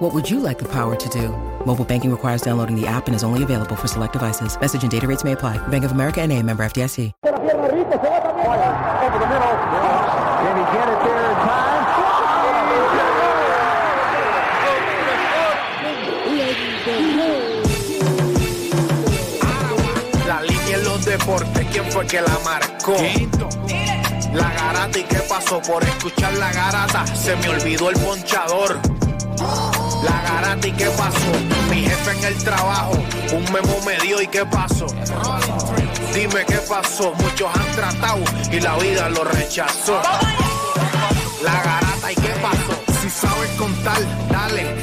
What would you like the power to do? Mobile banking requires downloading the app and is only available for select devices. Message and data rates may apply. Bank of America and a member FDIC. Over the middle. Can he get it there in time? La línea en los deportes, ¿quién fue que la marcó? La garata y qué pasó por escuchar la garata, se me olvidó el ponchador. La garata y qué pasó, mi jefe en el trabajo, un memo me dio y qué pasó. Dime qué pasó, muchos han tratado y la vida lo rechazó. La garata y qué pasó. Si sabes contar, dale,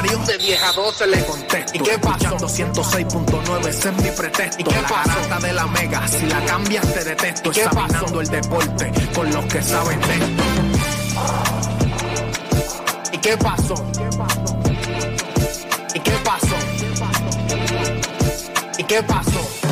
Parió, de 10 a 12 le contesto. ¿Y qué pasó? 106.9, ese es mi pretexto. ¿Y qué la garata de la mega, si la cambias te detesto. Examinando el deporte con los que saben de esto. ¿Y qué pasó? ¿Y qué pasó? ¿Y qué pasó? La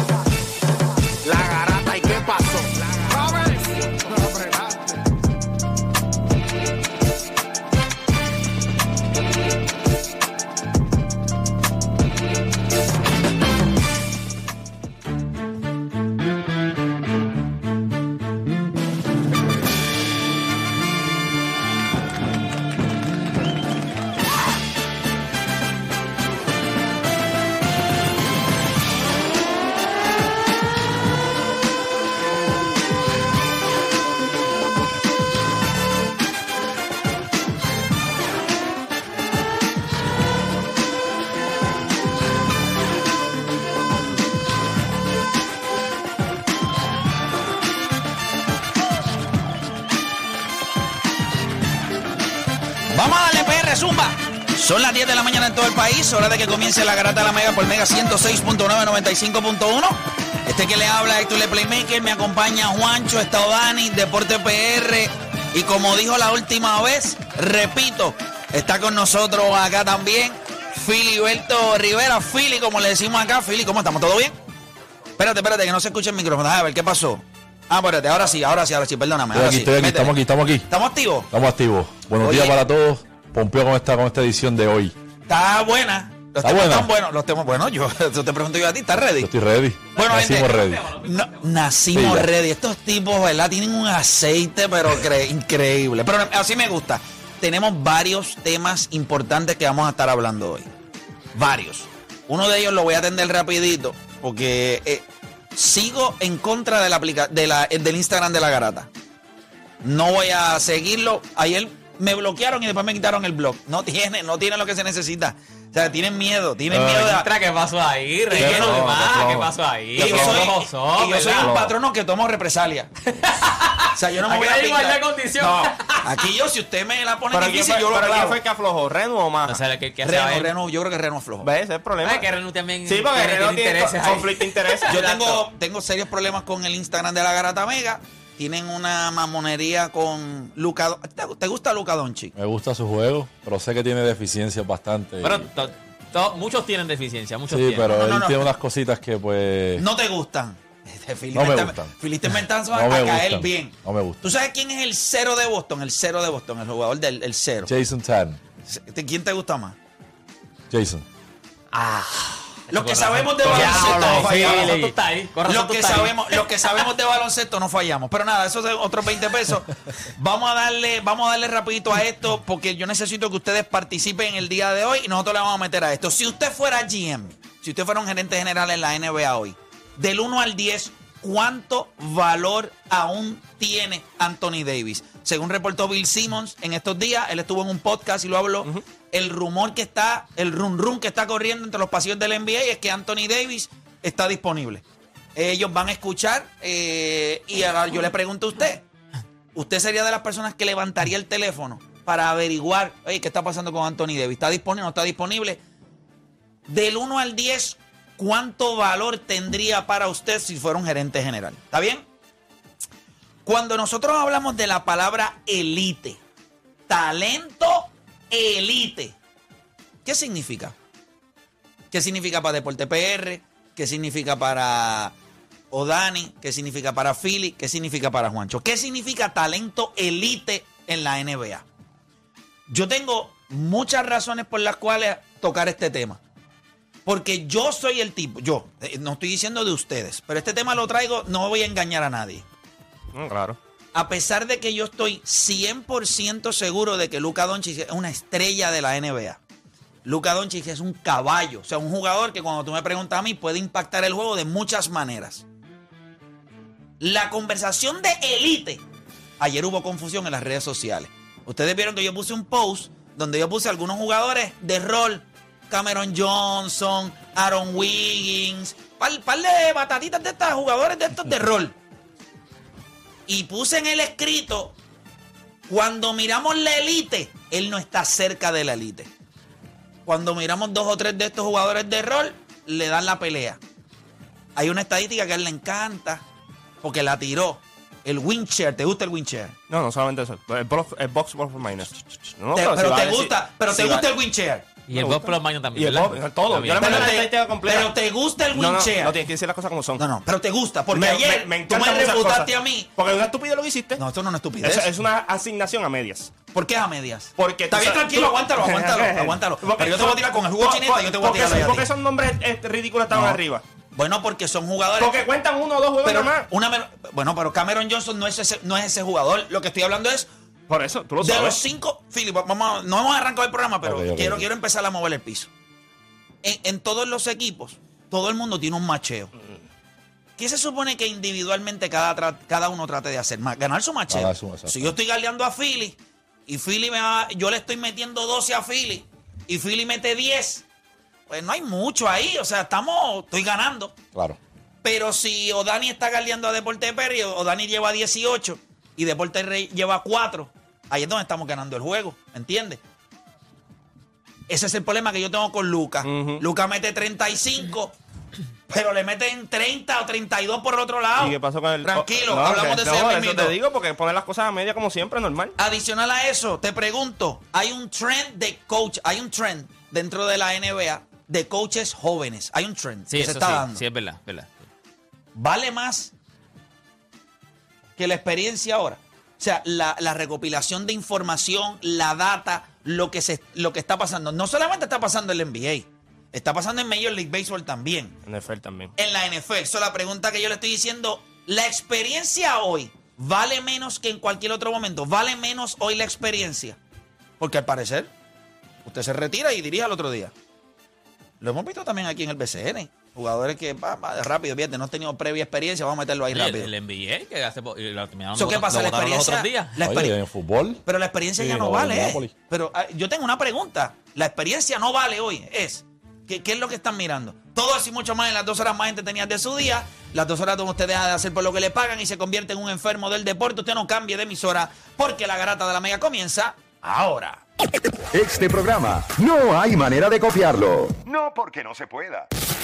Vamos a darle PR Zumba. Son las 10 de la mañana en todo el país. Hora de que comience la garata de la Mega por Mega 106.9, 95.1. Este que le habla Héctor Le Playmaker. Me acompaña Juancho, está Dani, Deporte PR. Y como dijo la última vez, repito, está con nosotros acá también Filiberto Rivera. Fili, como le decimos acá. Fili, ¿cómo estamos? ¿Todo bien? Espérate, espérate, que no se escuche el micrófono. A ver, ¿qué pasó? Ah, espérate, ahora sí, ahora sí, ahora sí, perdóname. Estoy ahora aquí, sí. estoy aquí, estamos aquí, estamos aquí. ¿Estamos activos? Estamos activos. Buenos Oye. días para todos. Pompeo, ¿cómo está con esta edición de hoy? Está buena. Los ¿Está temas buena? están buenos. Los temas, bueno, yo te pregunto yo a ti, ¿estás ready? Yo estoy ready. Bueno, Nacimos gente, ready. No, nacimos Sí, ready. Estos tipos, ¿verdad? Tienen un aceite, pero cre- increíble. Pero así me gusta. Tenemos varios temas importantes que vamos a estar hablando hoy. Varios. Uno de ellos lo voy a atender rapidito porque eh, sigo en contra de la de la, del Instagram de la garata. No voy a seguirlo. Ayer me bloquearon y después me quitaron el blog. No tiene, no tiene lo que se necesita. O sea, tienen miedo, tienen Ay. miedo de... ¿qué pasó ahí? Qué más, qué flojo. ¿qué pasó ahí? Y yo ¿Qué soy, pasó, y yo soy un patrono que tomo represalia. o sea, yo no me Aquí voy a igualdad condición. No, aquí yo, si usted me la pone Pero ¿quién difícil, fue, yo lo pero ¿quién clavo. fue el que aflojó? ¿Renu o más? No sé qué, qué hace Reno, a ver. Reno, yo creo que Reno es flojo. ¿Ves? Ese es el problema. Ay, que Renu también Sí, porque tiene- Renu tiene tiene intereses conflicto de intereses. Yo tengo, tengo serios problemas con el Instagram de la Garata Mega. Tienen una mamonería con Luca. ¿Te, te gusta Luca Doncic? Me gusta su juego, pero sé que tiene deficiencias bastante. Pero to- to- muchos tienen deficiencia, muchos sí, tienen. pero No, él no, no. tiene unas cositas que pues No te gustan. Este, No me gustan. Filiste no a me caer gustan. bien. No me gusta. ¿Tú sabes quién es el cero de Boston? El cero de Boston, el jugador del el cero. Jason Tan. ¿Quién te gusta más? Jason. Los que sabemos de baloncesto no fallamos. tú que, sabemos, los que sabemos de baloncesto no fallamos. Pero nada, esos son otros 20 pesos. Vamos a darle, vamos a darle rapidito a esto porque yo necesito que ustedes participen el día de hoy y nosotros le vamos a meter a esto. Si usted fuera GM, si usted fuera un gerente general en la NBA hoy, del 1 al 10, cuánto valor aún tiene Anthony Davis. Según reportó Bill Simmons en estos días, él estuvo en un podcast y lo habló. El rumor que está, el run run que está corriendo entre los pasillos del NBA es que Anthony Davis está disponible. Ellos van a escuchar eh, y ahora yo le pregunto a usted, ¿usted sería de las personas que levantaría el teléfono para averiguar, oye, qué está pasando con Anthony Davis? ¿Está disponible o no está disponible? Del 1 al 10, ¿cuánto valor tendría para usted si fuera un gerente general? ¿Está bien? Cuando nosotros hablamos de la palabra elite, talento elite, ¿qué significa? ¿Qué significa para Deporte PR? ¿Qué significa para Odani? ¿Qué significa para Philly? ¿Qué significa para Juancho? ¿Qué significa talento elite en la NBA? Yo tengo muchas razones por las cuales tocar este tema. Porque yo soy el tipo, yo, eh, no estoy diciendo de ustedes, pero este tema lo traigo, no voy a engañar a nadie. Claro. A pesar de que yo estoy 100% seguro de que Luka Doncic es una estrella de la NBA. Luka Doncic es un caballo, o sea, un jugador que cuando tú me preguntas a mí puede impactar el juego de muchas maneras. La conversación de élite. Ayer hubo confusión en las redes sociales. Ustedes vieron que yo puse un post donde yo puse algunos jugadores de rol. Cameron Johnson, Aaron Wiggins, par, par de batatitas de estos jugadores de estos de rol. Y puse en el escrito, cuando miramos la élite, él no está cerca de la élite. Cuando miramos dos o tres de estos jugadores de rol, le dan la pelea. Hay una estadística que a él le encanta, porque la tiró. El windchair, ¿te gusta el windchair? No, no solamente eso. El, box, el box minus. No, pero te decir- gusta, pero si te gusta el windchair. Y el Bob Plus Maño también. Y el ¿verdad? Bob, todo. Yo Pero la te, pero gusta el No, no, tienes que decir las cosas como son. No, no, pero te gusta, porque Me- ayer me, me tú me refutaste a mí. Porque es una estupidez lo que hiciste. No, esto no es una estupidez. Es, es una asignación a medias. ¿Por qué a medias? Porque Está bien, tranquilo, tú- aguántalo, aguántalo, aguántalo. Porque- Pero yo te voy a tirar con el jugo por- chinita y yo te voy a tirar son- Porque ti. esos nombres este, ridículos estaban arriba. Bueno, porque son jugadores. Porque cuentan uno o dos juegos pero nada más. una bueno, pero Cameron Johnson no es ese, no es ese jugador. Lo que estoy hablando es Por eso, tú lo de los sabes. cinco. Philip, vamos, a- no hemos arrancado el programa, pero quiero, quiero empezar a mover el piso. En, en todos los equipos, todo el mundo tiene un macheo. ¿Qué se supone que individualmente cada, cada uno trate de hacer? Ganar su macheo. Si yo estoy galeando a Philly y Philly me va- yo le estoy metiendo 12 a Philly y Philly mete 10, pues no hay mucho ahí. O sea, estamos, estoy ganando. Claro. Pero si Odani está galeando a Deporte Perry, Odani lleva 18 y Deporte Rey lleva 4, ahí es donde estamos ganando el juego, ¿entiendes? Ese es el problema que yo tengo con Luca. Ujú. Luca mete 35, pero le meten 30 o 32 por el otro lado. ¿Y qué pasó con el.? Tranquilo, oh, no, hablamos que- de no, eso te digo porque poner las cosas a media como siempre, normal. Adicional a eso, te pregunto, hay un trend de coach, hay un trend dentro de la NBA de coaches jóvenes. Hay un trend Sí, que se está sí, dando. sí, es verdad, verdad. vale más que la experiencia ahora. O sea, la, la recopilación de información, la data, lo que, se, lo que está pasando. No solamente está pasando en la NBA, está pasando en Major League Baseball también. NFL también. En la NFL. Eso la pregunta que yo le estoy diciendo, la experiencia hoy vale menos que en cualquier otro momento. Vale menos hoy la experiencia. Porque al parecer, usted se retira y dirige al otro día. Lo hemos visto también aquí en el BCN. Jugadores que, va, va, rápido, fíjate, no han tenido previa experiencia, vamos a meterlo ahí El, rápido. el NBA, que hace. y lo terminaron- ¿Eso qué pasa? lo La los experiencia. otros días. La Oye, experi- en fútbol. pero la experiencia Sí, ya no no, vale. Eh. Pero ah, yo tengo una pregunta. La experiencia no vale hoy. Es, ¿qué, qué es lo que están mirando? Todo eso y mucho más en las dos horas más entretenidas de su día. Las dos horas donde usted deja de hacer por lo que le pagan y se convierte en un enfermo del deporte. Usted no cambie de emisora porque la garata de la mega comienza ahora. Este programa no hay manera de copiarlo. No porque no se pueda,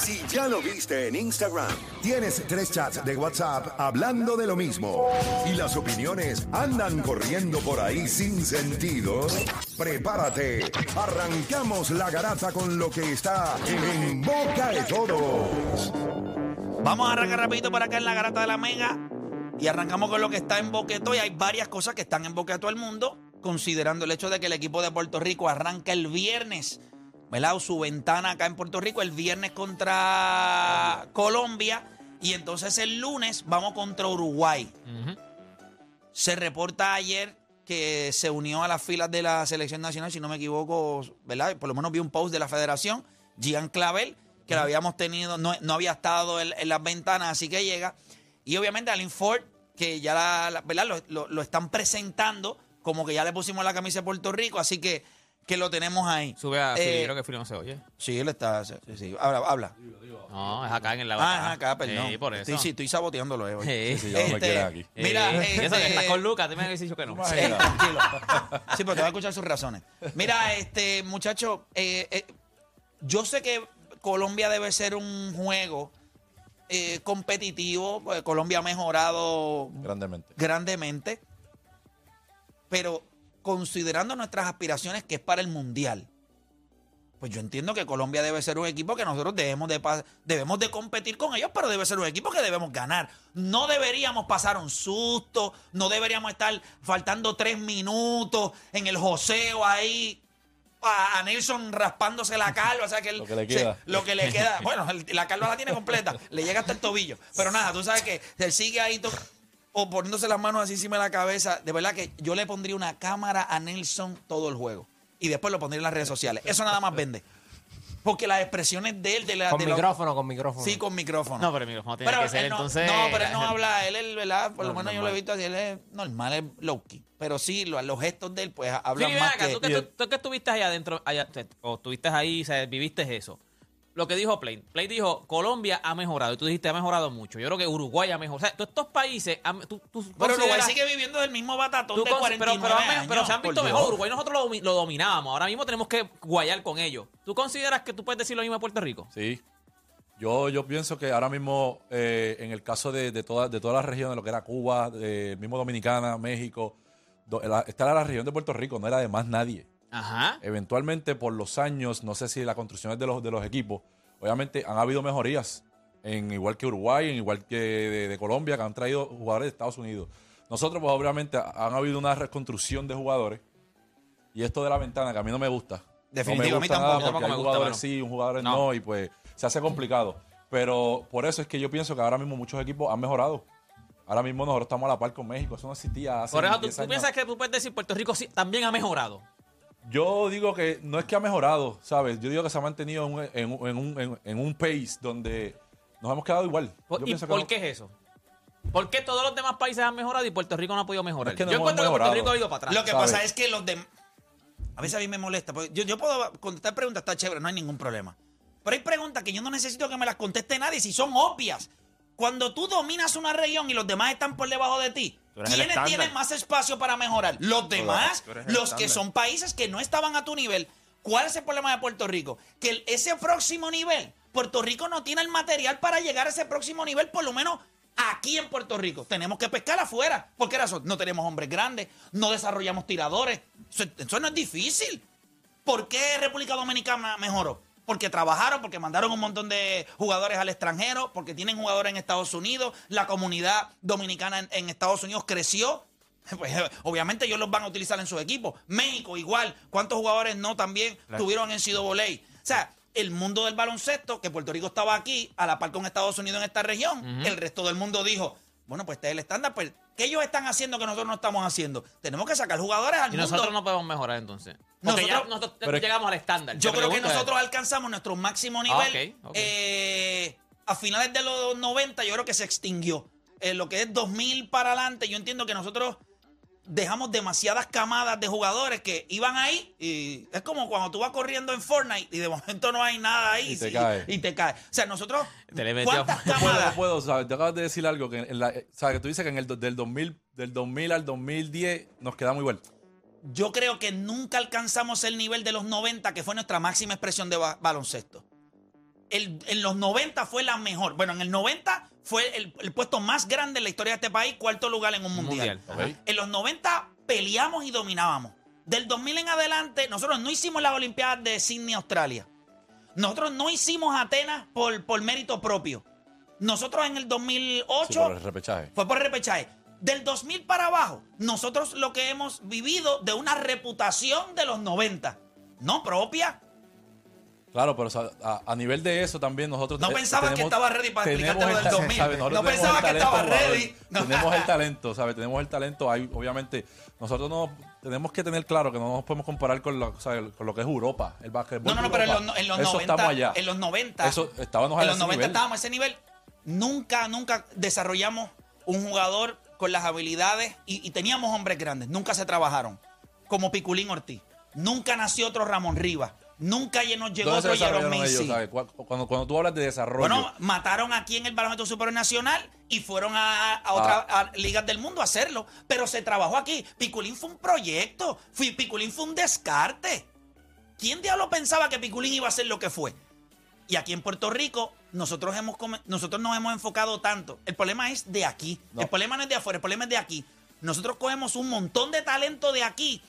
Si ya lo viste en Instagram, tienes tres chats de WhatsApp hablando de lo mismo y las opiniones andan corriendo por ahí sin sentido, prepárate. Arrancamos la garata con lo que está en boca de todos. Vamos a arrancar rapidito por acá en la garata de la mega. Y arrancamos con lo que está en boqueto. Y hay varias cosas que están en todo el mundo, considerando el hecho de que el equipo de Puerto Rico arranca el viernes. ¿Verdad? Su ventana acá en Puerto Rico el viernes contra Colombia. Y entonces el lunes vamos contra Uruguay. Se reporta ayer que se unió a las filas de la selección nacional, si no me equivoco, ¿verdad? Por lo menos vi un post de la federación, Gian Clavel, que lo habíamos tenido, no, no había estado en, en las ventanas, así que llega. Y obviamente Alin Ford, que ya la, la- ¿verdad? Lo, lo- lo están presentando, como que ya le pusimos la camisa de Puerto Rico, así que, que lo tenemos ahí. Sube a Eh, creo que Philly no se oye. Sí, él está. Sí, sí, habla, habla. No, es acá en el lado. Ah, es acá, perdón. Sí, por eso. Estoy, sí, estoy saboteándolo. eh, hoy. Sí. Sí, ya no me Este, quieren aquí. Mira, Eh, eso que este- estás con Lucas, te me habías dicho que no. Sí, tranquilo. Sí, pero te voy a escuchar sus razones. Mira, este muchacho, eh, eh, yo sé que Colombia debe ser un juego eh, competitivo. porque Colombia ha mejorado Grandemente. grandemente. Pero considerando nuestras aspiraciones que es para el Mundial, pues yo entiendo que Colombia debe ser un equipo que nosotros debemos de, debemos de competir con ellos, pero debe ser un equipo que debemos ganar. No deberíamos pasar un susto, no deberíamos estar faltando tres minutos en el joseo ahí. A, a Nelson raspándose la calva, o sea que él- Lo que le se- queda. lo que le queda, bueno, la calva la tiene completa, le llega hasta el tobillo. Pero nada, tú sabes que él sigue ahí o poniéndose las manos así encima de la cabeza. De verdad que yo le pondría una cámara a Nelson todo el juego. Y después lo pondría en las redes sociales. Eso nada más vende. Porque las expresiones de él, de la. Con de micrófono, con micrófono. Sí, con micrófono. No, pero el micrófono tiene Pero que ser él no, entonces. no, pero él no habla, él es, ¿verdad? Por lo No, menos yo lo he visto así, él es normal, es low key. Pero sí, lo- los gestos de él, pues hablan ven más acá, que. tú, que, tú, tú que estuviste allá adentro, allá, o estuviste ahí, o sea, viviste eso. Lo que dijo Play. Play dijo, Colombia ha mejorado. Y tú dijiste, ha mejorado mucho. Yo creo que Uruguay ha mejorado. O sea, todos estos países, han- tú, tú Pero Uruguay sigue viviendo del mismo batatón de cons- 49 pero, pero, han- años. pero se han visto Dios. mejor. Uruguay nosotros lo, lo dominábamos. Ahora mismo tenemos que guayar con ellos. ¿Tú consideras que tú puedes decir lo mismo de Puerto Rico? Sí. Yo, yo pienso que ahora mismo, eh, en el caso de, de, toda- de todas las regiones, lo que era Cuba, de, mismo Dominicana, México, do- la- esta era la región de Puerto Rico, no era de más nadie. Ajá. Eventualmente, por los años, no sé si las construcciones de los, de los equipos, obviamente han habido mejorías, en igual que Uruguay, en igual que de, de Colombia, que han traído jugadores de Estados Unidos. Nosotros, pues obviamente, han habido una reconstrucción de jugadores. Y esto de la ventana, que a mí no me gusta. Definitivo, a no mí me gusta tampoco, nada tampoco porque me hay gusta, jugadores mano. sí, un jugadores No. no. y pues se hace complicado. Pero por eso es que yo pienso que ahora mismo muchos equipos han mejorado. Ahora mismo nosotros estamos a la par con México. Eso no existía hace Por eso, ¿tú, 10 tú años. piensas que tú puedes decir Puerto Rico sí, también ha mejorado? Yo digo que no es que ha mejorado, ¿sabes? Yo digo que se ha mantenido en un, en un- en un- en- en un pace donde nos hemos quedado igual. ¿Por- Yo ¿Y pienso que por no- qué es eso? ¿Por qué todos los demás países han mejorado y Puerto Rico no ha podido mejorar? Es que no Yo hemos encuentro que Puerto mejorado. Rico ha ido para atrás. Lo que ¿sabes? pasa es que los demás. A veces a mí me molesta. porque yo, yo puedo contestar preguntas, está chévere, no hay ningún problema. Pero hay preguntas que yo no necesito que me las conteste nadie si son obvias. Cuando tú dominas una región y los demás están por debajo de ti, ¿quiénes tienen más espacio para mejorar? Los demás, los que son países que no estaban a tu nivel. ¿Cuál es el problema de Puerto Rico? Que el- ese próximo nivel, Puerto Rico no tiene el material para llegar a ese próximo nivel, por lo menos aquí en Puerto Rico. Tenemos que pescar afuera. ¿Por qué razón? No tenemos hombres grandes, no desarrollamos tiradores. Eso, eso no es difícil. ¿Por qué República Dominicana mejoró? Porque trabajaron, porque mandaron un montón de jugadores al extranjero, porque tienen jugadores en Estados Unidos, la comunidad dominicana en, en Estados Unidos creció. Pues, obviamente ellos los van a utilizar en su equipo. México igual. ¿Cuántos jugadores no también tuvieron en Sido Voley? O sea, el mundo del baloncesto, que Puerto Rico estaba aquí, a la par con Estados Unidos en esta región, el resto del mundo dijo, bueno, pues este es el estándar, pues, ¿qué ellos están haciendo que nosotros no estamos haciendo? Tenemos que sacar jugadores al Y mundo. nosotros no podemos mejorar entonces. Porque ya Nosotros- nosotros Pero llegamos al estándar. Yo creo que nosotros alcanzamos nuestro máximo Ah, nivel. eh, a finales de los 90 yo creo que se extinguió. Eh, lo que es 2000 para adelante, yo entiendo que nosotros dejamos demasiadas camadas de jugadores que iban ahí y es como cuando tú vas corriendo en Fortnite y de momento no hay nada ahí Y te sí, cae. y te cae. O sea, nosotros Te le metió- ¿cuántas No puedo, no camadas? puedo, ¿sabes? Te acabas de decir algo que en la, eh, ¿sabes? Que tú dices que en el del 2000, del 2000 al 2010 nos quedamos igual. Yo creo que nunca alcanzamos el nivel de los 90, que fue nuestra máxima expresión de ba- baloncesto. El- en los 90 fue la mejor. Bueno, en el 90 fue el, el puesto más grande en la historia de este país, cuarto lugar en un mundial. En los 90 peleamos y dominábamos. Del 2000 en adelante, nosotros no hicimos las Olimpiadas de Sydney, Australia. Nosotros no hicimos Atenas por, por mérito propio. Nosotros en el 2008 Sí, por el repechaje. fue por repechaje. Del 2000 para abajo, nosotros lo que hemos vivido de una reputación de los 90, no propia. Claro, pero o sea, a, a nivel de eso también nosotros No te- pensabas que estaba ready para explicarte lo el del ta- 2000. ¿sabes? Nosotros No tenemos pensaba el que estaba ready. No. Tenemos el talento, ¿sabes? Tenemos el talento. Hay, obviamente, nosotros no tenemos que tener claro que no nos podemos comparar con lo, ¿sabes? con lo que es Europa, el básquetbol. No, no, no, pero en los, en los Eso 90, estamos allá. en los 90, Eso, estábamos a en los ese 90 nivel. estábamos a ese nivel. Nunca, nunca desarrollamos un jugador con las habilidades y, y teníamos hombres grandes. Nunca se trabajaron. Como Piculín Ortiz. Nunca nació otro Ramón Rivas. Nunca nos llegó ¿Dónde se otro ellos, Macy. Cuando, cuando tú hablas de desarrollo, Bueno, mataron aquí en el baloncesto superior nacional y fueron a, a otras a ligas del mundo a hacerlo. Pero se trabajó aquí. Piculín fue un proyecto. Piculín fue un descarte. ¿Quién diablo pensaba que Piculín iba a ser lo que fue? Y aquí en Puerto Rico, nosotros, hemos, nosotros nos hemos enfocado tanto. El problema es de aquí. No. El problema no es de afuera, el problema es de aquí. Nosotros cogemos un montón de talento de aquí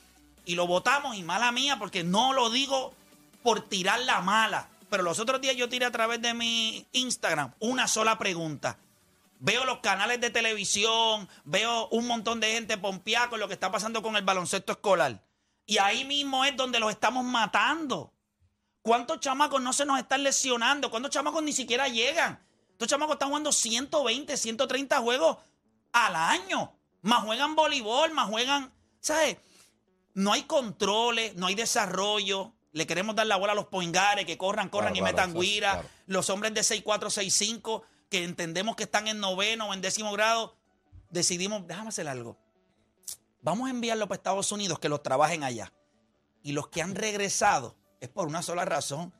y lo votamos, y mala mía, porque no lo digo por tirar la mala. Pero los otros días yo tiré a través de mi Instagram una sola pregunta. Veo los canales de televisión, veo un montón de gente pompeada con lo que está pasando con el baloncesto escolar. Y ahí mismo es donde los estamos matando. ¿Cuántos chamacos no se nos están lesionando? ¿Cuántos chamacos ni siquiera llegan? Estos chamacos están jugando 120, 130 juegos al año. Más juegan voleibol, más juegan. ¿Sabes? No hay controles, no hay desarrollo. Le queremos dar la bola a los poingares que corran, corran Claro, y claro, metan guira. claro. Los hombres de 6'4, 6'5, que entendemos que están en noveno o en décimo grado. Decidimos, déjame hacer algo. Vamos a enviarlo para Estados Unidos que los trabajen allá. Y los que han regresado es por una sola razón.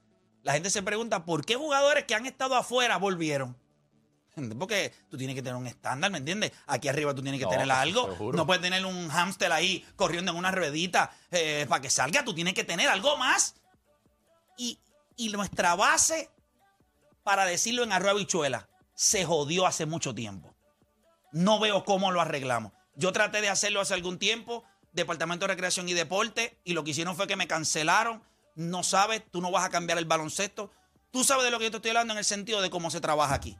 La gente se pregunta, ¿por qué jugadores que han estado afuera volvieron? Porque tú tienes que tener un estándar, ¿me entiendes? Aquí arriba tú tienes que No, tener algo. No puedes tener un hámster ahí corriendo en una ruedita eh, para que salga. Tú tienes que tener algo más. Y, y nuestra base, para decirlo en arroz bichuela, se jodió hace mucho tiempo. No veo cómo lo arreglamos. Yo traté de hacerlo hace algún tiempo, Departamento de Recreación y Deporte, y lo que hicieron fue que me cancelaron. No sabes, tú no vas a cambiar el baloncesto. Tú sabes de lo que yo te estoy hablando en el sentido de cómo se trabaja aquí.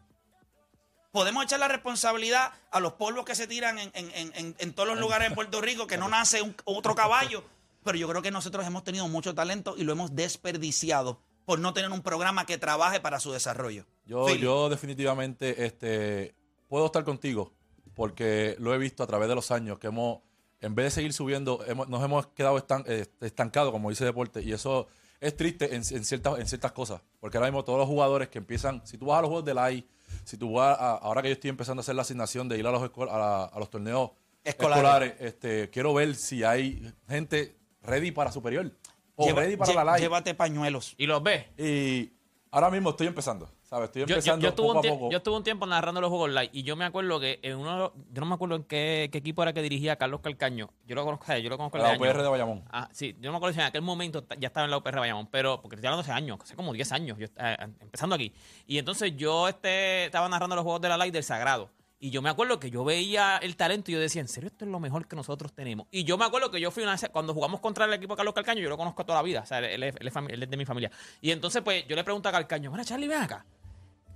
Podemos echar la responsabilidad a los polvos que se tiran en, en- en- en- en todos los lugares de Puerto Rico, que no nace un- otro caballo. Pero yo creo que nosotros hemos tenido mucho talento y lo hemos desperdiciado por no tener un programa que trabaje para su desarrollo. Yo, yo definitivamente este, puedo estar contigo porque lo he visto a través de los años que hemos, en vez de seguir subiendo, hemos- nos hemos quedado estan- eh, estancados, como dice Deporte, y eso es triste en, en ciertas, en ciertas cosas, porque ahora mismo todos los jugadores que empiezan, si tú vas a los juegos de la I, si tú vas a- ahora que yo estoy empezando a hacer la asignación de ir a los, a, la- a los torneos Escolares. escolares, este, quiero ver si hay gente ready para superior o Lleva- ready para lle- la LAI. Llévate pañuelos. Y los ves. Y ahora mismo estoy empezando, ¿sabes? Estoy Yo, yo, empezando yo estuve poco un a poco. yo estuve un tiempo narrando los juegos live y yo me acuerdo que en uno, de los- yo no me acuerdo en qué, qué equipo era que dirigía Carlos Calcaño. Yo lo conozco, yo lo conozco la UPR de Bayamón. Ah, sí, yo no me acuerdo si en aquel momento ya estaba en la UPR de Bayamón, pero porque estoy hablando hace años, hace como 10 años, yo, eh, empezando aquí. Y entonces yo este, estaba narrando los juegos de la Light del Sagrado. Y yo me acuerdo que yo veía el talento y yo decía, en serio, esto es lo mejor que nosotros tenemos. Y yo me acuerdo que yo fui una vez- cuando jugamos contra el equipo de Carlos Calcaño, yo lo conozco toda la vida, o sea, él, es- él es, fami- él es de mi familia. Y entonces, pues, yo le pregunto a Calcaño, mira, Charlie, ven acá.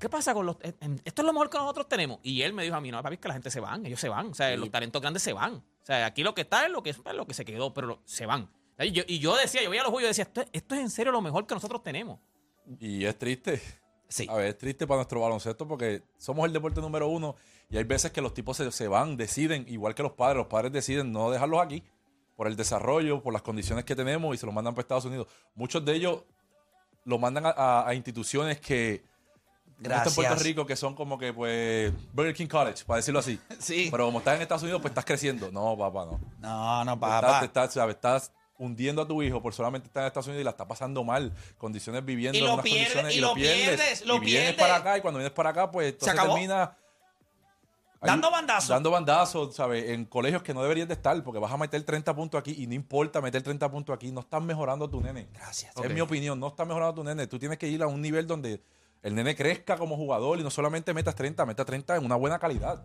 ¿Qué pasa con los.? eh, Esto es lo mejor que nosotros tenemos. Y él me dijo a mí, no, papi, es que la gente se van, ellos se van. O sea, los talentos grandes se van. O sea, aquí lo que está es lo que, es lo que se quedó, pero lo- se van. Y yo, y yo decía, yo veía los juegos y decía, esto, esto es en serio lo mejor que nosotros tenemos. Y es triste. Sí. A ver, es triste para nuestro baloncesto porque somos el deporte número uno y hay veces que los tipos se, se van, deciden, igual que los padres. Los padres deciden no dejarlos aquí por el desarrollo, por las condiciones que tenemos y se los mandan para Estados Unidos. Muchos de ellos lo mandan a, a- a instituciones que están en Puerto. Rico, que son como que, pues, Burger King College, para decirlo así. Sí. Pero como estás en Estados Unidos, pues estás creciendo. No, papá, no. No, no, papá. te estás, hundiendo a tu hijo por solamente estar en Estados Unidos y la está pasando mal, condiciones viviendo Y en lo unas pierdes, condiciones y lo pierdes, lo y vienes pierdes. para acá y cuando vienes para acá, pues entonces termina Dando bandazos. Dando bandazos, ¿sabes? En colegios que no deberías de estar porque vas a meter 30 puntos aquí y no importa meter 30 puntos aquí, no estás mejorando a tu nene. Gracias. Es mi opinión, no estás mejorando a tu nene. Tú tienes que ir a un nivel donde el nene crezca como jugador y no solamente metas 30, metas 30 en una buena calidad.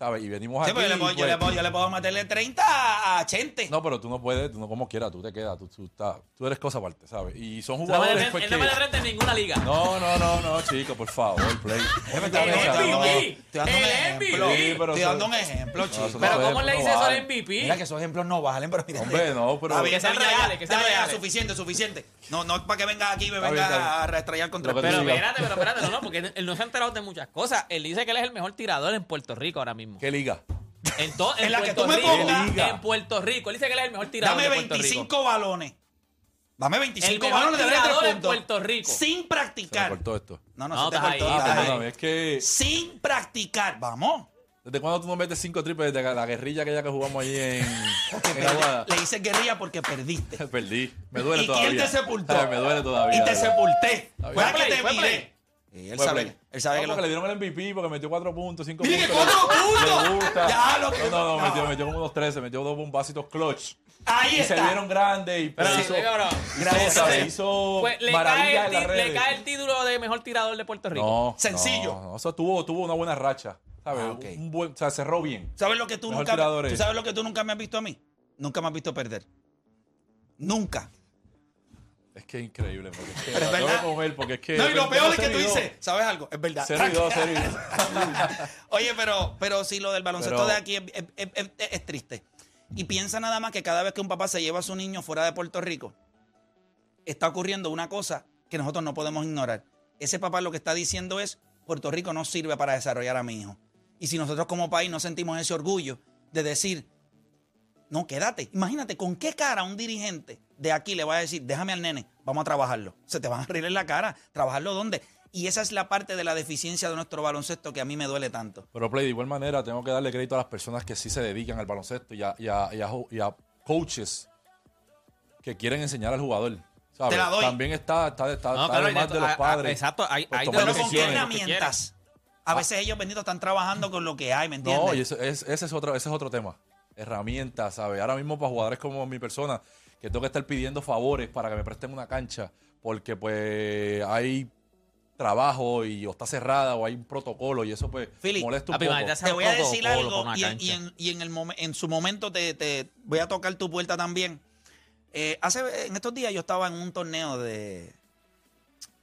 ¿Sabes? Y venimos Sí, aquí. pero yo, le puedo, y yo, le pues- puedo, yo le puedo meterle 30 a Chente. No, pero tú no puedes, tú no como quieras, tú te quedas, tú, tú, estás- tú eres cosa aparte, ¿sabes? Y son Él no me jugadores pues, él no me frente en ninguna liga. No, no, no, no, chico, por favor, play. El estar- estoy dando un- MVP, estoy dando un el ejemplo. MVP. Sí, pero Estoy eso- dando un ejemplo, No, chico. no Pero ¿cómo le no dice eso al MVP? Mira que esos ejemplos no valen, pero mira. Hombre, no, pero- Que sean reales, que sean reales. suficiente, suficiente. No, no es para que venga aquí y me venga a reestrellar contra el Pero espérate, pero espérate, no, no, porque él no se ha enterado de muchas cosas. Él dice que él es el mejor tirador en Puerto Rico ahora mismo. ¿Qué liga? En, to- En en la que Puerto tú me Rico. pongas. En Puerto Rico. Él dice que él es el mejor tirador Dame de Puerto 25 Rico. balones. Dame 25 El mejor balones de tirador tres en puntos. Puerto Rico. Sin Se me practicar. cortó esto. No, no, No, se te estás cortó. ahí, estás ahí. perdóname, es que Sin practicar. Vamos. ¿desde cuándo tú no metes cinco triples desde la guerrilla aquella que jugamos allí en, en. Aguada? Le hice guerrilla porque perdiste. Perdí. Me duele ¿Y todavía. quién te sepultó? Ay, me duele todavía. Y te sepulté. Fue a que play, te fue miré. play. Y él Fue sabe, él sabe No, que lo... porque le dieron el MVP porque metió cuatro puntos, cinco ¡Mire, puntos. cuatro puntos! Le gusta. Ya, lo que- No, no, no, no. Metió, metió como unos 13, metió dos bombacitos clutch. Ahí Y se está. vieron grandes y Pero pues, sí, hizo. Gracias, hizo, hizo Pues le cae, el en las ti- redes. le cae el título de mejor tirador de Puerto Rico. No, Sencillo. No, no, eso tuvo, tuvo una buena racha. ¿sabes? Ah, ok. Un buen, o sea, cerró bien. ¿Sabes lo que tú Mejor nunca ¿tú es- sabes lo que tú nunca me has visto a mí? Nunca me has visto perder. Nunca. Es que es increíble. Porque es que Pero es la tengo verdad. que comer porque es que. No, y lo peor es que tú dices, ¿sabes algo? Es verdad. Cero y dos, cero y dos. Oye, pero, pero sí, lo del baloncesto Pero- de aquí es, es- es- es- es triste. Y piensa nada más que cada vez que un papá se lleva a su niño fuera de Puerto Rico, está ocurriendo una cosa que nosotros no podemos ignorar. Ese papá lo que está diciendo es, Puerto Rico no sirve para desarrollar a mi hijo. Y si nosotros como país no sentimos ese orgullo de decir, no, quédate. Imagínate con qué cara un dirigente de aquí le va a decir, déjame al nene, vamos a trabajarlo. Se te van a reír en la cara. ¿Trabajarlo dónde? Y esa es la parte de la deficiencia de nuestro baloncesto que a mí me duele tanto. Pero, Play, de igual manera, tengo que darle crédito a las personas que sí se dedican al baloncesto y a, y a- y a jo- y a coaches que quieren enseñar al jugador. ¿sabes? Te la doy. También está, está, está, No, está claro, además de- los a- a- padres. exacto, hay- hay Pero con qué herramientas. A veces ellos benditos están trabajando con lo que hay, ¿me entiendes? No, y eso- es- ese, es otro, ese es otro tema. Herramientas, ¿sabes? Ahora mismo para jugadores como mi persona, que tengo que estar pidiendo favores para que me presten una cancha, porque pues hay trabajo y o está cerrada o hay un protocolo y eso pues Philly, molesta un papi, poco. Te voy a decir algo y, en, cancha. y en- y en el momen- en su momento te, te voy a tocar tu puerta también. Eh, hace, en estos días yo estaba en un torneo de,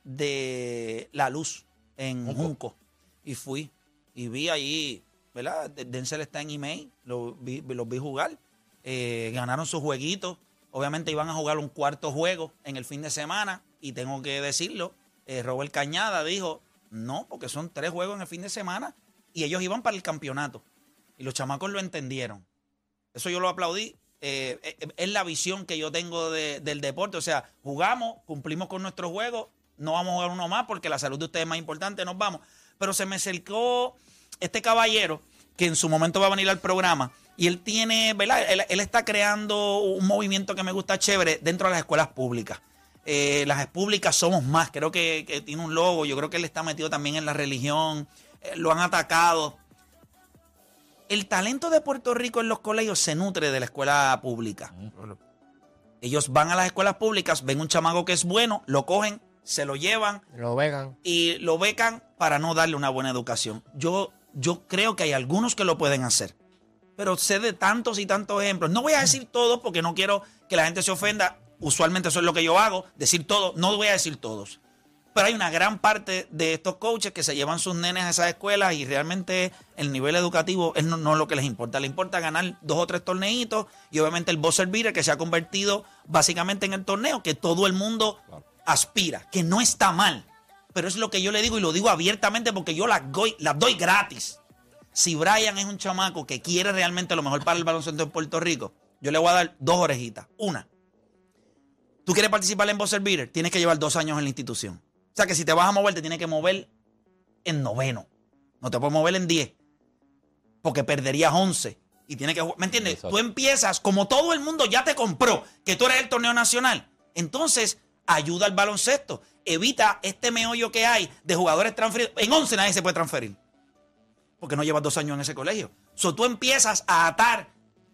de La Luz en Junco y fui y vi allí, ¿verdad? De- Denzel está en email, lo vi, los vi jugar, eh, ganaron sus jueguitos, obviamente iban a jugar un cuarto juego en el fin de semana y tengo que decirlo, eh, Robert Cañada dijo, no, porque son tres juegos en el fin de semana y ellos iban para el campeonato y los chamacos lo entendieron. Eso yo lo aplaudí. eh, eh, es la visión que yo tengo de- del deporte. O sea, jugamos, cumplimos con nuestro juego, no vamos a jugar uno más porque la salud de ustedes es más importante, nos vamos. Pero se me acercó este caballero que en su momento va a venir al programa y él tiene, ¿verdad? Él, él está creando un movimiento que me gusta chévere dentro de las escuelas públicas. Eh, las públicas somos más, creo que, que tiene un logo, yo creo que él está metido también en la religión, eh, lo han atacado el talento de Puerto Rico en los colegios se nutre de la escuela pública. Ellos van a las escuelas públicas, ven un chamaco que es bueno, lo cogen, se lo llevan Lo vegan. y lo becan para no darle una buena educación. Yo, yo creo que hay algunos que lo pueden hacer, pero sé de tantos y tantos ejemplos. No voy a decir todos porque no quiero que la gente se ofenda. Usualmente eso es lo que yo hago, decir todo. No voy a decir todos. Pero hay una gran parte de estos coaches que se llevan sus nenes a esas escuelas y realmente el nivel educativo es no, no lo que les importa. Les importa ganar dos o tres torneitos y obviamente el buzzer beater que se ha convertido básicamente en el torneo que todo el mundo aspira, que no está mal. Pero es lo que yo le digo y lo digo abiertamente porque yo las doy, las doy gratis. Si Brian es un chamaco que quiere realmente lo mejor para el baloncesto en Puerto Rico, yo le voy a dar dos orejitas. Una, tú quieres participar en Buzzer Beater, tienes que llevar dos años en la institución. O sea que si te vas a mover, te tienes que mover en noveno. No te puedes mover en 10. Porque perderías 11. Y tienes que jugar. ¿Me entiendes? Exacto. Tú empiezas, como todo el mundo ya te compró, que tú eres el torneo nacional. Entonces, ayuda al baloncesto. Evita este meollo que hay de jugadores transferidos. En 11 nadie se puede transferir. Porque no llevas dos años en ese colegio. So, tú empiezas a atar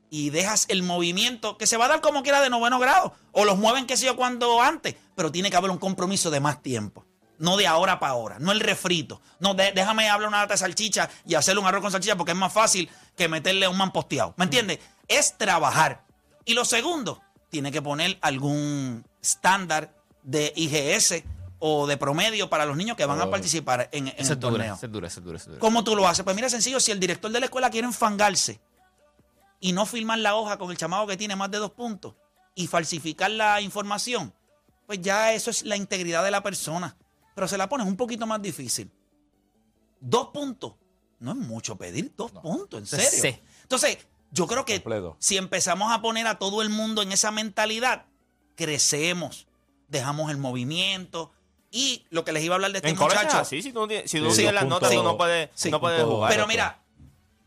y dejas el movimiento que se va a dar como quiera de noveno grado. O los mueven, qué sé yo, cuando antes. Pero tiene que haber un compromiso de más tiempo. No de ahora para ahora, no el refrito. No, déjame hablar una lata de salchicha y hacerle un arroz con salchicha porque es más fácil que meterle un man posteado. ¿Me entiendes? Es trabajar. Y lo segundo, tiene que poner algún estándar de IGS o de promedio para los niños que van a participar en, el torneo. dura, dura, dura. ¿Cómo tú lo haces? Pues mira, sencillo, si el director de la escuela quiere enfangarse y no firmar la hoja con el chamaco que tiene más de dos puntos y falsificar la información, pues ya eso es la integridad de la persona. Pero se la pones un poquito más difícil. Dos puntos. No es mucho pedir dos puntos, en serio. Sí. Entonces, yo creo que Completo. si empezamos a poner a todo el mundo en esa mentalidad, crecemos, dejamos el movimiento. Y lo que les iba a hablar de este En college muchacho. así, si tú, no tienes- si tú Sí, sigues dos las notas, no puedes, sí, no puedes jugar. Pero mira,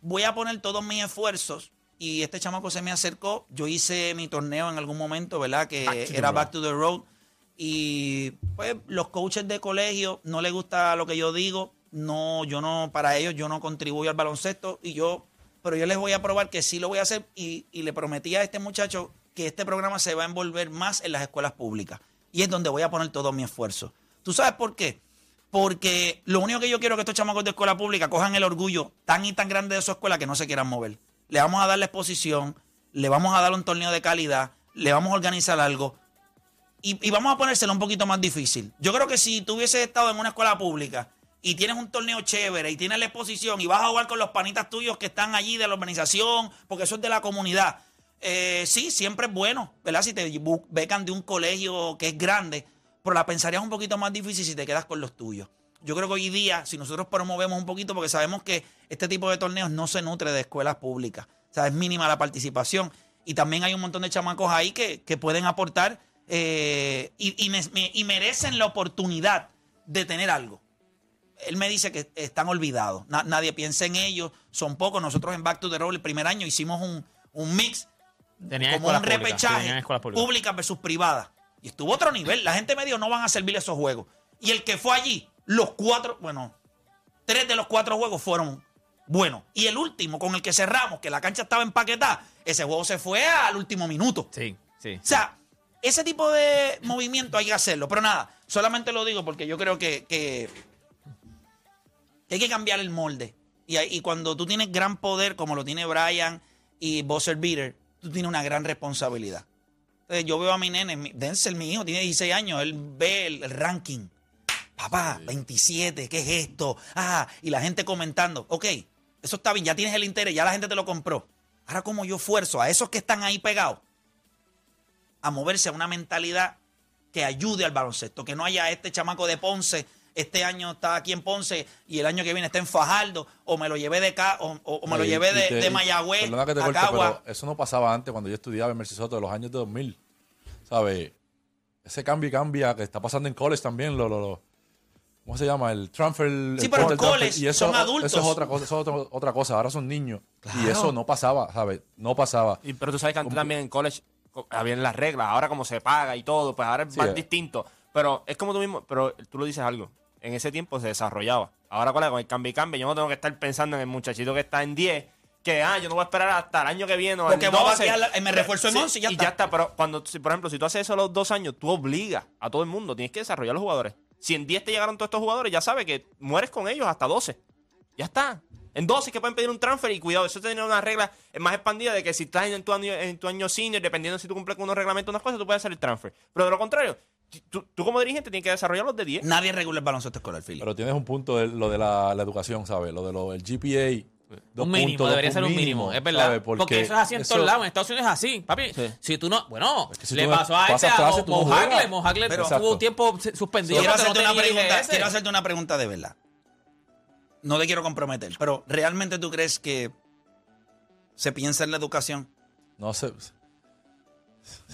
voy a poner todos mis esfuerzos y este chamaco se me acercó. Yo hice mi torneo en algún momento, ¿verdad? Que Back to the era road. Back to the Road. Y pues los coaches de colegio no les gusta lo que yo digo. No, yo no, para ellos yo no contribuyo al baloncesto y yo, pero yo les voy a probar que sí lo voy a hacer y, y le prometí a este muchacho que este programa se va a envolver más en las escuelas públicas. Y es donde voy a poner todo mi esfuerzo. ¿Tú sabes por qué? Porque lo único que yo quiero es que estos chamacos de escuela pública cojan el orgullo tan y tan grande de su escuela que no se quieran mover. Le vamos a dar la exposición, le vamos a dar un torneo de calidad, le vamos a organizar algo y, vamos a ponérselo un poquito más difícil. Yo creo que si tú hubieses estado en una escuela pública y tienes un torneo chévere y tienes la exposición y vas a jugar con los panitas tuyos que están allí de la organización, porque eso es de la comunidad, eh, sí, siempre es bueno, ¿verdad? Si te becan de un colegio que es grande, pero la pensarías un poquito más difícil si te quedas con los tuyos. Yo creo que hoy día, si nosotros promovemos un poquito, porque sabemos que este tipo de torneos no se nutre de escuelas públicas, o sea, es mínima la participación. Y también hay un montón de chamacos ahí que, que pueden aportar eh, y, y me- me- y merecen la oportunidad de tener algo. Él me dice que están olvidados. Na- nadie piensa en ellos. Son pocos. Nosotros en Back to the Road el primer año hicimos un, un mix como un repechaje públicas versus privadas. Y estuvo otro nivel. La gente me dijo, no van a servir esos juegos. Y el que fue allí, los cuatro, bueno, tres de los cuatro juegos fueron buenos. Y el último, con el que cerramos, que la cancha estaba empaquetada, ese juego se fue al último minuto. Sí, sí. O sea, ese tipo de movimiento hay que hacerlo. Pero nada, solamente lo digo porque yo creo que, hay que cambiar el molde. Y, cuando tú tienes gran poder, como lo tiene Brian y Buzzer Beater, tú tienes una gran responsabilidad. Entonces, yo veo a mi nene, Denzel, mi hijo, tiene 16 años, él ve el, el ranking. Papá, 27, ¿qué es esto? Ah, y la gente comentando, ok, eso está bien, ya tienes el interés, ya la gente te lo compró. Ahora, como yo esfuerzo a esos que están ahí pegados a moverse a una mentalidad que ayude al baloncesto, que no haya este chamaco de Ponce, este año está aquí en Ponce y el año que viene está en Fajardo, o me lo llevé de acá, o, o- o me lo Y- llevé y de, te- de y- Mayagüez Perdona que te a corte, Cagua. pero eso no pasaba antes cuando yo estudiaba en Mercisoto de los años de 2000. ¿Sabes? Ese cambio y cambia que está pasando en college también, lo, lo, lo- ¿cómo se llama? El transfer. el Sí, pero transfer, college y eso, son adultos. Eso es otra cosa, eso es otra, otra cosa. Ahora son niños. Y Claro. eso no pasaba, ¿sabes? No pasaba. Y- pero tú sabes que antes también en college co- habían las reglas, ahora como se paga y todo, pues ahora es Sí, más eh. distinto. Pero es como tú mismo, pero tú lo dices algo. En ese tiempo se desarrollaba. Ahora con el cambio y cambio, yo no tengo que estar pensando en el muchachito que está en 10, que ah, yo no voy a esperar hasta el año que viene o Porque voy a 12. batear la- me refuerzo en Sí, 11 y ya y está. ya está. Pero cuando, si, por ejemplo, si tú haces eso a los dos años, tú obligas a todo el mundo, tienes que desarrollar a los jugadores. Si en 10 te llegaron todos estos jugadores, ya sabes que mueres con ellos hasta 12. Ya está. En 12 es que pueden pedir un transfer y cuidado, eso tiene una regla más expandida de que si estás en tu año, en tu año senior, dependiendo si tú cumples con unos reglamentos, unas cosas, tú puedes hacer el transfer. Pero de lo contrario, tú, tú como dirigente tienes que desarrollar los de 10. Nadie regula el baloncesto escolar, Philly. Pero tienes un punto de lo de la, la educación, ¿sabes? Lo de lo, el GPA. dos Un mínimo, puntos, debería dos ser un mínimo, es verdad. ¿sabes? Porque, eso es así en eso- todos lados. En Estados Unidos es así, papi. Sí. Si tú no, bueno, que si le pasó a este a clase, tú no Mo juegas. Hagler. Mo Hagler Pero- tuvo tiempo suspendido quiero, porque no hacerte una pregunta, quiero hacerte una pregunta de verdad. No te quiero comprometer, pero ¿realmente tú crees que se piensa en la educación? No sé. Se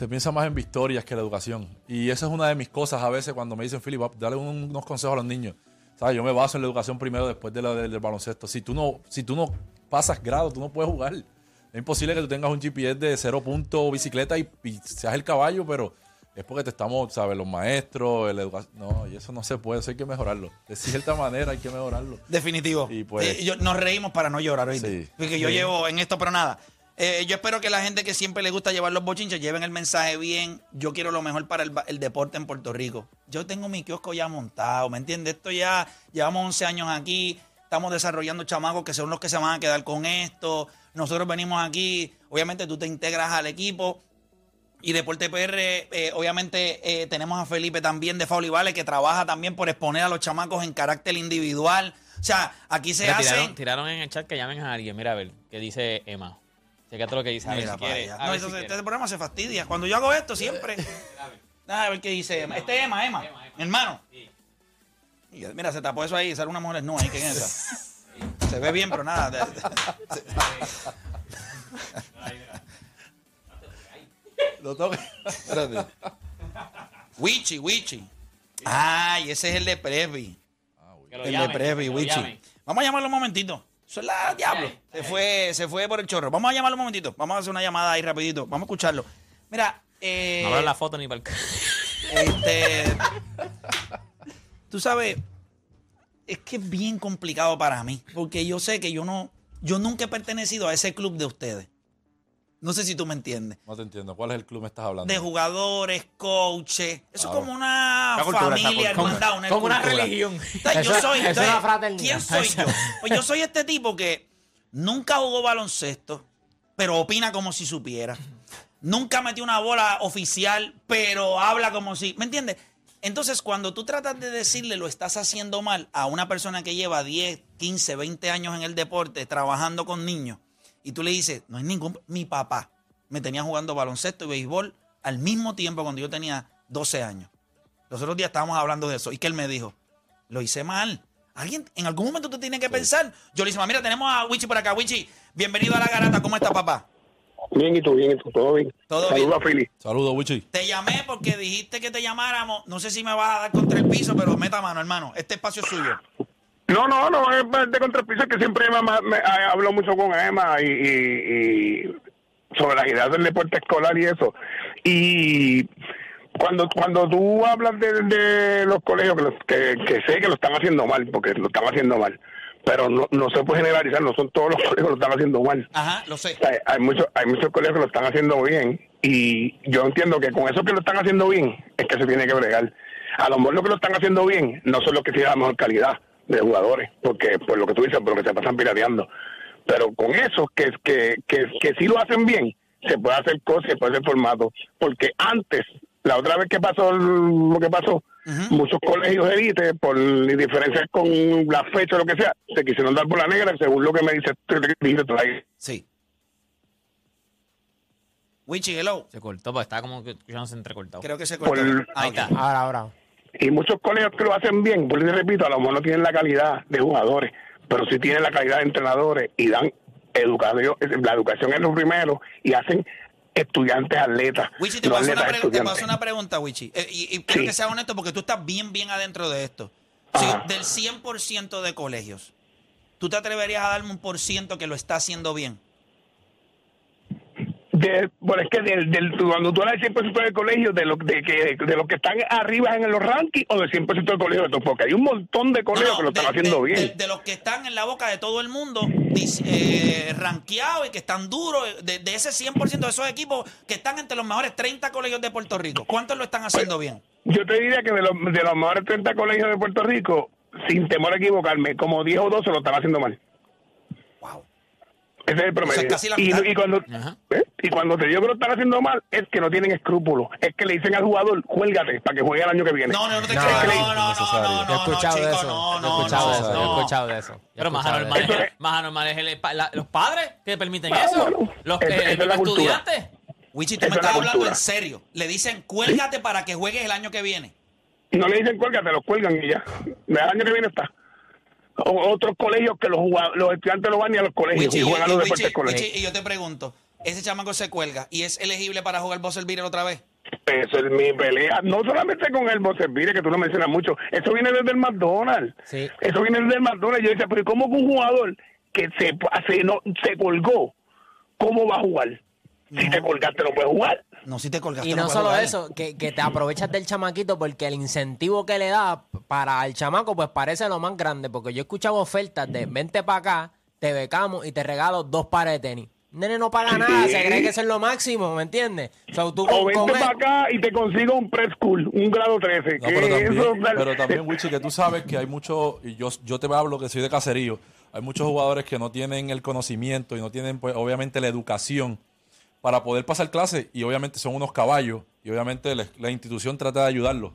piensa más en victorias que en la educación. Y esa es una de mis cosas a veces cuando me dicen, Philip, dale un- unos consejos a los niños. ¿Sabes? Yo me baso en la educación primero después de la, del, del baloncesto. Si tú, no, si tú no pasas grado, tú no puedes jugar. Es imposible que tú tengas un GPS de cero punto bicicleta y, y seas el caballo, pero es porque te estamos, ¿sabes? Los maestros, el educación. No, y eso no se puede, eso hay que mejorarlo. De cierta manera hay que mejorarlo. Definitivo. Y pues- Eh, yo- nos reímos para no llorar hoy. Sí. Porque yo Sí. llevo en esto, pero nada. Eh, yo espero que la gente que siempre le gusta llevar los bochinches lleven el mensaje bien. Yo quiero lo mejor para el, el deporte en Puerto Rico. Yo tengo mi kiosco ya montado, ¿me entiendes? Esto ya, llevamos 11 años aquí, estamos desarrollando chamacos que son los que se van a quedar con esto. Nosotros venimos aquí, obviamente tú te integras al equipo. Y Deporte PR, eh, obviamente eh, tenemos a Felipe también de Faulivale que trabaja también por exponer a los chamacos en carácter individual. O sea, aquí se hace... tiraron, tiraron en el chat que llamen a alguien. Mira a ver, qué dice Emma. Fíjate lo que dice. A ver Mira si para quiere. allá. a No, ver eso si se- quiere. este programa se fastidia. Cuando yo hago esto, siempre. Déjame ver qué dice Emma. Este es Emma, Emma. Hermano. Y, Mira, se tapó eso ahí. Sale una mujer no ahí. ¿Quién es esa? Se ve bien, pero nada. de- de- Lo toque. Espérate. Wichi, Wichi. Ay, ese es el de. Que lo El de que lo Wichi. Vamos a llamarlo un momentito. Eso es la diablo. Se fue, se fue por el chorro. Vamos a llamarlo un momentito. Vamos a hacer una llamada ahí rapidito. Vamos a escucharlo. Mira, eh, No abran la foto ni para el. Este, tú sabes, es que es bien complicado para mí, porque yo sé que yo no, yo nunca he pertenecido a ese club de ustedes. No sé si tú me entiendes. No te entiendo. ¿Cuál es el club que me estás hablando? De jugadores, coaches, eso Ah, es como una cultura, familia, cultura. hermandad, una Como una religión. Entonces, yo soy, eso es entonces, una fraternidad. ¿quién soy yo? Pues yo soy este tipo que nunca jugó baloncesto, pero opina como si supiera. Nunca metió una bola oficial, pero habla como si. ¿Me entiendes? Entonces, cuando tú tratas de decirle lo estás haciendo mal a una persona que lleva 10, 15, 20 años en el deporte, trabajando con niños, y tú le dices, no hay ningún. Mi papá me tenía jugando baloncesto y béisbol al mismo tiempo cuando yo tenía 12 años. Los otros días estábamos hablando de eso. Y que él me dijo, lo hice mal. Alguien, en algún momento tú tienes que pensar. Yo le dije, mira, tenemos a Wichi por acá. Wichi, bienvenido a la garata. ¿Cómo está, papá? Bien, y tú, bien, y tú, todo bien. Todo Saludos bien. a Philly. Saludos, Wichi. Te llamé porque dijiste que te llamáramos. No sé si me vas a dar contra el piso, pero meta mano, hermano. Este espacio es suyo. No, no, no, es de contrapiso que siempre me, me- me- hablo mucho con Emma y, y- y sobre las ideas del deporte escolar y eso. Y cuando cuando tú hablas de, de los colegios, que, los- que, que sé que lo están haciendo mal, porque lo están haciendo mal, pero no, no se puede generalizar, no son todos los colegios que lo están haciendo mal. Ajá, lo sé. Sea, hay muchos hay muchos colegios que lo están haciendo bien y yo entiendo que con eso que lo están haciendo bien es que se tiene que bregar. A lo mejor lo que lo están haciendo bien no son los que tienen la mejor calidad de jugadores, porque por lo que tú dices, por lo que se pasan pirateando. Pero con esos que, que, que, que sí lo hacen bien, se puede hacer cosas, se puede hacer formato. Porque antes, la otra vez que pasó lo que pasó, muchos colegios de élite, por diferencias con la fecha o lo que sea, se quisieron dar por la negra, según lo que me dice, ahí. Sí. Wichi, hello. Se cortó, porque estaba como que escuchándose entrecortado. Creo que se cortó. Por- Ahí está. Ahora, ahora. Y muchos colegios que lo hacen bien, por eso repito, a lo mejor no tienen la calidad de jugadores, pero sí tienen la calidad de entrenadores y dan educación, la educación es lo primero y hacen estudiantes atletas. Wichi, te paso, una, atletas pre- te paso una pregunta, Wichi. Eh, y, y Sí. que seas honesto porque tú estás bien, bien adentro de esto. Ajá. del 100% de colegios, ¿tú te atreverías a darme un por ciento que lo está haciendo bien? De, bueno, es que del, del, cuando tú hablas del 100% del colegio, de, lo, de, que, de los que están arriba en los rankings o del 100% del colegio de todos, porque hay un montón de colegios No, que lo están haciendo bien. De, los que están en la boca de todo el mundo, eh, rankeados y que están duros, de, de ese 100% de esos equipos que están entre los mejores 30 colegios de Puerto Rico, ¿cuántos lo están haciendo bien? Yo te diría que de los, de los mejores 30 colegios de Puerto Rico, sin temor a equivocarme, como 10 o 12 lo están haciendo mal. Ese es el promedio. Casi la y, cuando. ¿eh? y cuando te digo que lo están haciendo mal, es que no tienen escrúpulos. Es que le dicen al jugador, juélgate para que juegue el año que viene. No, no, no te No, creo. no, No, no, no, no, he no, escuchado chico, de eso. no, yo he no, escuchado no, de eso. He no. escuchado de eso. Pero más anormal, es, es- más anormal es el- la- los padres que permiten Ah, eso. bueno. Los que Esa- esa es los estudiantes. Wichi, tú Esa me estás hablando cultura. en serio. Le dicen, cuélgate para que juegues el año que viene. No le dicen cuélgate, los cuelgan y ya. El año que viene está. Otros colegios que los, los estudiantes no van ni a los colegios Wichi, y juegan a y- los deportes. Wichi, y yo te pregunto, ¿ese chamaco se cuelga y es elegible para jugar Buzzer Beater otra vez? Eso es mi pelea. No solamente con el Bocervire, que tú lo mencionas mucho. Eso viene desde el McDonald's. Sí. Eso viene desde el McDonald's. Yo decía, pero ¿cómo que un jugador que se, se, no, se colgó, cómo va a jugar? Si te colgaste, no puedes jugar. No, si te colgaste. Y no solo eso, que, que te aprovechas del chamaquito porque el incentivo que le da para el chamaco pues parece lo más grande. Porque yo he escuchado ofertas de vente para acá, te becamos y te regalo dos pares de tenis. Nene no paga nada, se cree que eso es lo máximo, ¿me entiendes? Tú O vente para acá y te consigo un preschool, un grado 13. No, que pero también, eso- pero también, Wichi, que tú sabes que hay muchos, y yo, yo te hablo que soy de caserío, hay muchos jugadores que no tienen el conocimiento y no tienen, pues, obviamente, la educación para poder pasar clases y obviamente son unos caballos y obviamente la, la institución trata de ayudarlos.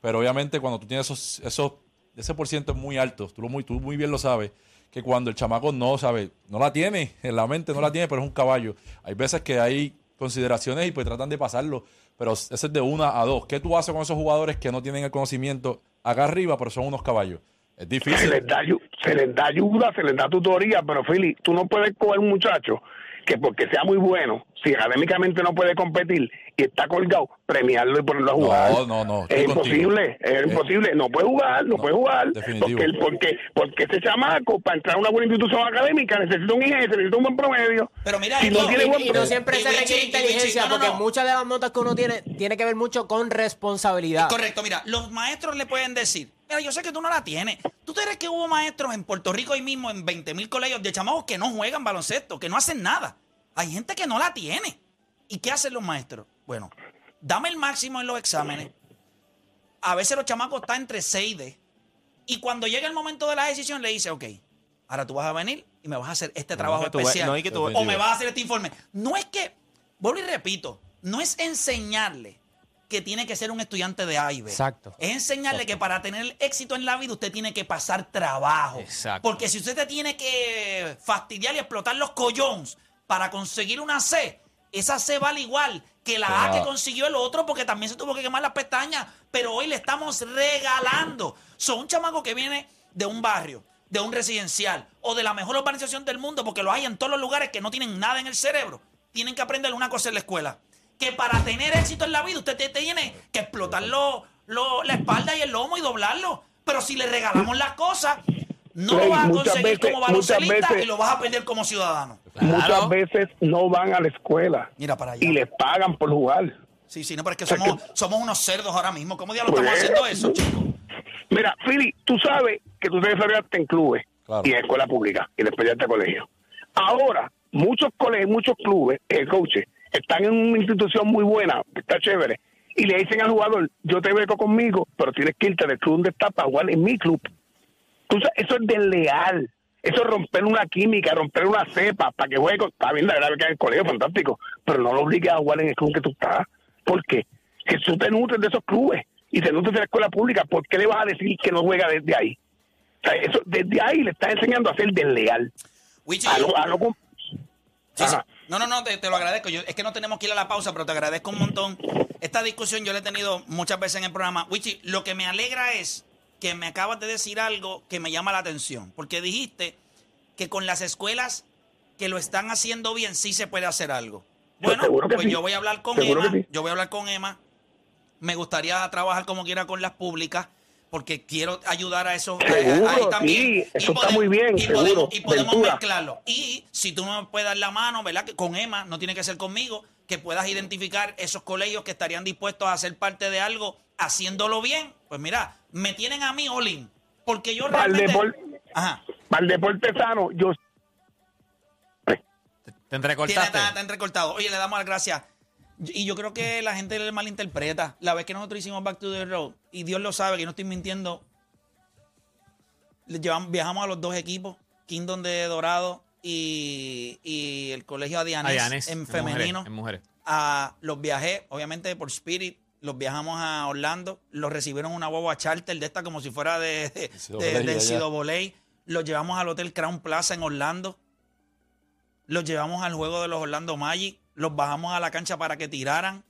Pero obviamente cuando tú tienes esos, esos ese por ciento es muy alto, tú, lo muy, tú muy bien lo sabes, que cuando el chamaco no sabe, no la tiene, en la mente no la tiene, pero es un caballo. Hay veces que hay consideraciones y pues tratan de pasarlo, pero ese es de una a dos. ¿Qué tú haces con esos jugadores que no tienen el conocimiento acá arriba, pero son unos caballos? Es se difícil. les, da, se les da ayuda, se les da tutoría, pero Philly, tú no puedes coger un muchacho que porque sea muy bueno, si académicamente no puede competir y está colgado, premiarlo y ponerlo a jugar. No, no, no, Es contigo. imposible, es Eh, imposible. No puede jugar, no, puede jugar. definitivo. Porque, porque, porque ese chamaco, para entrar a una buena institución académica, necesita un IGS, necesita un buen promedio. Pero mira, si no esto- tiene y, buen y no promedio- siempre Y se requiere inteligencia, porque no. muchas de las notas que uno tiene tiene que ver mucho con responsabilidad. Correcto, mira, los maestros le pueden decir, mira, yo sé que tú no la tienes. ¿Tú crees que hubo maestros en Puerto Rico hoy mismo, en 20 mil colegios de chamacos que no juegan baloncesto, que no hacen nada? Hay gente que no la tiene. ¿Y qué hacen los maestros? Bueno, dame el máximo en los exámenes. A veces los chamacos están entre 6 y D. Y cuando llega el momento de la decisión, le dice, ok, ahora tú vas a venir y me vas a hacer este trabajo que tú ve- especial. no, y que tú ve- o me vas a hacer este informe. No es que, vuelvo y repito, no es enseñarle que tiene que ser un estudiante de A y B. Exacto. Es enseñarle que para tener éxito en la vida usted tiene que pasar trabajo. Exacto. Porque si usted te tiene que fastidiar y explotar los collones para conseguir una C, esa C vale igual que la A que consiguió el otro porque también se tuvo que quemar las pestañas. Pero hoy le estamos regalando. Son un chamaco que viene de un barrio, de un residencial o de la mejor urbanización del mundo porque lo hay en todos los lugares que no tienen nada en el cerebro. Tienen que aprender una cosa en la escuela. Que para tener éxito en la vida usted te- te tiene que explotar lo- lo- la espalda y el lomo y doblarlo. Pero si le regalamos las cosas, no Rey, lo vas a conseguir veces- como baloncelista veces- y lo vas a aprender como ciudadano. Muchas veces no van a la escuela Mira para allá. y les pagan por jugar. Sí, sí, no, pero es que O sea, somos, que- somos unos cerdos ahora mismo. ¿Cómo diablos Pues, estamos haciendo eso, chicos? Mira, Philly, tú sabes que tú te desarrollaste en clubes Claro. y en escuela pública y después ya te colegio. Ahora, muchos colegios, muchos clubes, eh, coaches, están en una institución muy buena, que está chévere, y le dicen al jugador, yo te beco conmigo, pero tienes que irte del club donde estás para jugar en mi club. Tú sabes, eso es desleal. Eso es romper una química, romper una cepa para que juegue. con- Está bien, la verdad que en el colegio, fantástico, pero no lo obligues a jugar en el club que tú estás. ¿Por qué? Que tú te nutres de esos clubes y te nutres de la escuela pública. ¿Por qué le vas a decir que no juega desde ahí? O sea, eso, desde ahí le estás enseñando a ser desleal. Wichi, A no, a no Sí, sí. No, no, no, te, te lo agradezco. Yo, es que no tenemos que ir a la pausa, pero te agradezco un montón. Esta discusión yo la he tenido muchas veces en el programa. Wichi, lo que me alegra es que me acabas de decir algo que me llama la atención. Porque dijiste que con las escuelas que lo están haciendo bien sí se puede hacer algo. Pues Bueno, pues sí. yo voy a hablar con Seguro Emma. sí. Yo voy a hablar con Emma. Me gustaría trabajar como quiera con las públicas porque quiero ayudar a esos Seguro, ahí también. sí, Y eso está muy bien, y seguro, podemos, y podemos Ventura. mezclarlo. Y si tú no me puedes dar la mano, ¿verdad? Que con Emma, no tiene que ser conmigo, que puedas identificar esos colegios que estarían dispuestos a ser parte de algo haciéndolo bien. Pues mira, me tienen a mí, Olin. Porque yo Para el, realmente. depor- Ajá. para el deporte sano, yo Te entrecortaste. está, está entrecortado. Oye, le damos las gracias. Y yo creo que la gente le malinterpreta. La vez que nosotros hicimos Back to the Road, y Dios lo sabe que no estoy mintiendo, le llevamos- viajamos a los dos equipos, Kingdom de Dorado y, y el Colegio Adianes, Adianes, en mujeres, femenino. en mujeres. A, los viajé, obviamente por Spirit, los viajamos a Orlando, los recibieron una guagua charter de esta como si fuera de, de, del. Sido Voley. Los llevamos al Hotel Crown Plaza en Orlando. Los llevamos al juego de los Orlando Magic. Los bajamos a la cancha para que tiraran.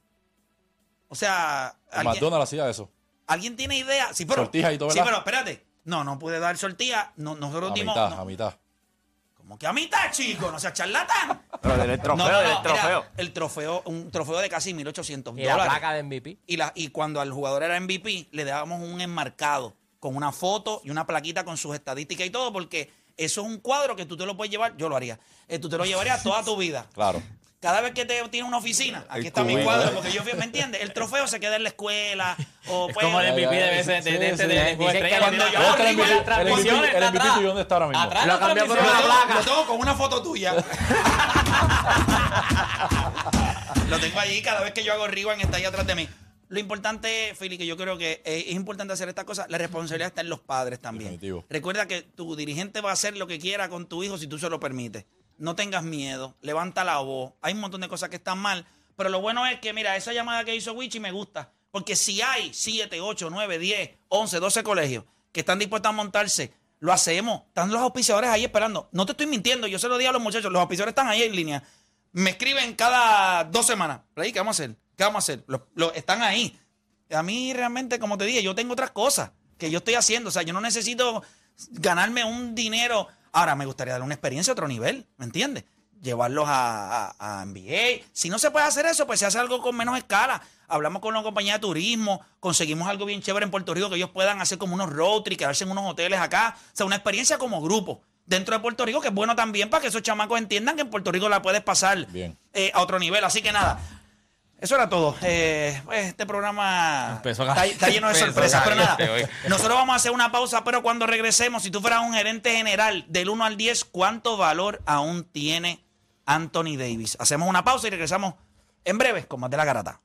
O sea, McDonald's hacía eso. alguien tiene idea. Sí, pero, Sortija y todo, sí, ¿verdad? pero espérate. No, no pude dar sortija. No, nosotros A dimos. mitad, no, a mitad. Que a mitad, chico. No seas charlatán. Pero del trofeo, No, no, del no, trofeo. mira, el trofeo, un trofeo de casi 1.800 Y la dólares. placa de MVP. Y, la, y cuando al jugador era MVP, le dábamos un enmarcado con una foto y una plaquita con sus estadísticas y todo, porque eso es un cuadro que tú te lo puedes llevar, yo lo haría, eh, tú te lo llevarías toda tu vida. Claro. Cada vez que te tienes una oficina, aquí El está mi cubito. cuadro, porque yo fui, ¿me entiendes? El trofeo se queda en la escuela. O Es pues, como el MVP de veces de, este de, cuando tiene- yo Ah, abrí el MVP, transmisiones, el tuyo, ¿dónde está ahora mismo? Atrás Lo la cambió por una placa. Lo tengo con una foto tuya. Lo tengo allí cada vez que yo hago Rewind está ahí atrás de mí. Lo importante, Fili, que yo creo que eh, es importante hacer estas cosas, la responsabilidad está en los padres también. Definitivo. Recuerda que tu dirigente va a hacer lo que quiera con tu hijo si tú se lo permites. No tengas miedo, levanta la voz. Hay un montón de cosas que están mal, pero lo bueno es que, mira, esa llamada que hizo Wichi me gusta. Porque si hay 7, 8, 9, 10, 11, 12 colegios que están dispuestos a montarse, lo hacemos. Están los auspiciadores ahí esperando. No te estoy mintiendo, yo se lo di a los muchachos. Los auspiciadores están ahí en línea. Me escriben cada dos semanas. ¿qué vamos a hacer? ¿Qué vamos a hacer? Están ahí. A mí realmente, como te dije, yo tengo otras cosas que yo estoy haciendo. O sea, yo no necesito ganarme un dinero. Ahora, me gustaría dar una experiencia a otro nivel, ¿me entiendes? Llevarlos a, a- a NBA. Si no se puede hacer eso, pues se hace algo con menos escala. Hablamos con una compañía de turismo, conseguimos algo bien chévere en Puerto Rico que ellos puedan hacer como unos road trips, quedarse en unos hoteles acá. O sea, una experiencia como grupo dentro de Puerto Rico, que es bueno también para que esos chamacos entiendan que en Puerto Rico la puedes pasar Bien. eh, a otro nivel. Así que nada, eso era todo. Eh, este programa está, está lleno de sorpresas, pero nada. Nosotros vamos a hacer una pausa, pero cuando regresemos, si tú fueras un gerente general del 1 al 10, ¿cuánto valor aún tiene Anthony Davis? Hacemos una pausa y regresamos en breve con más de la garata.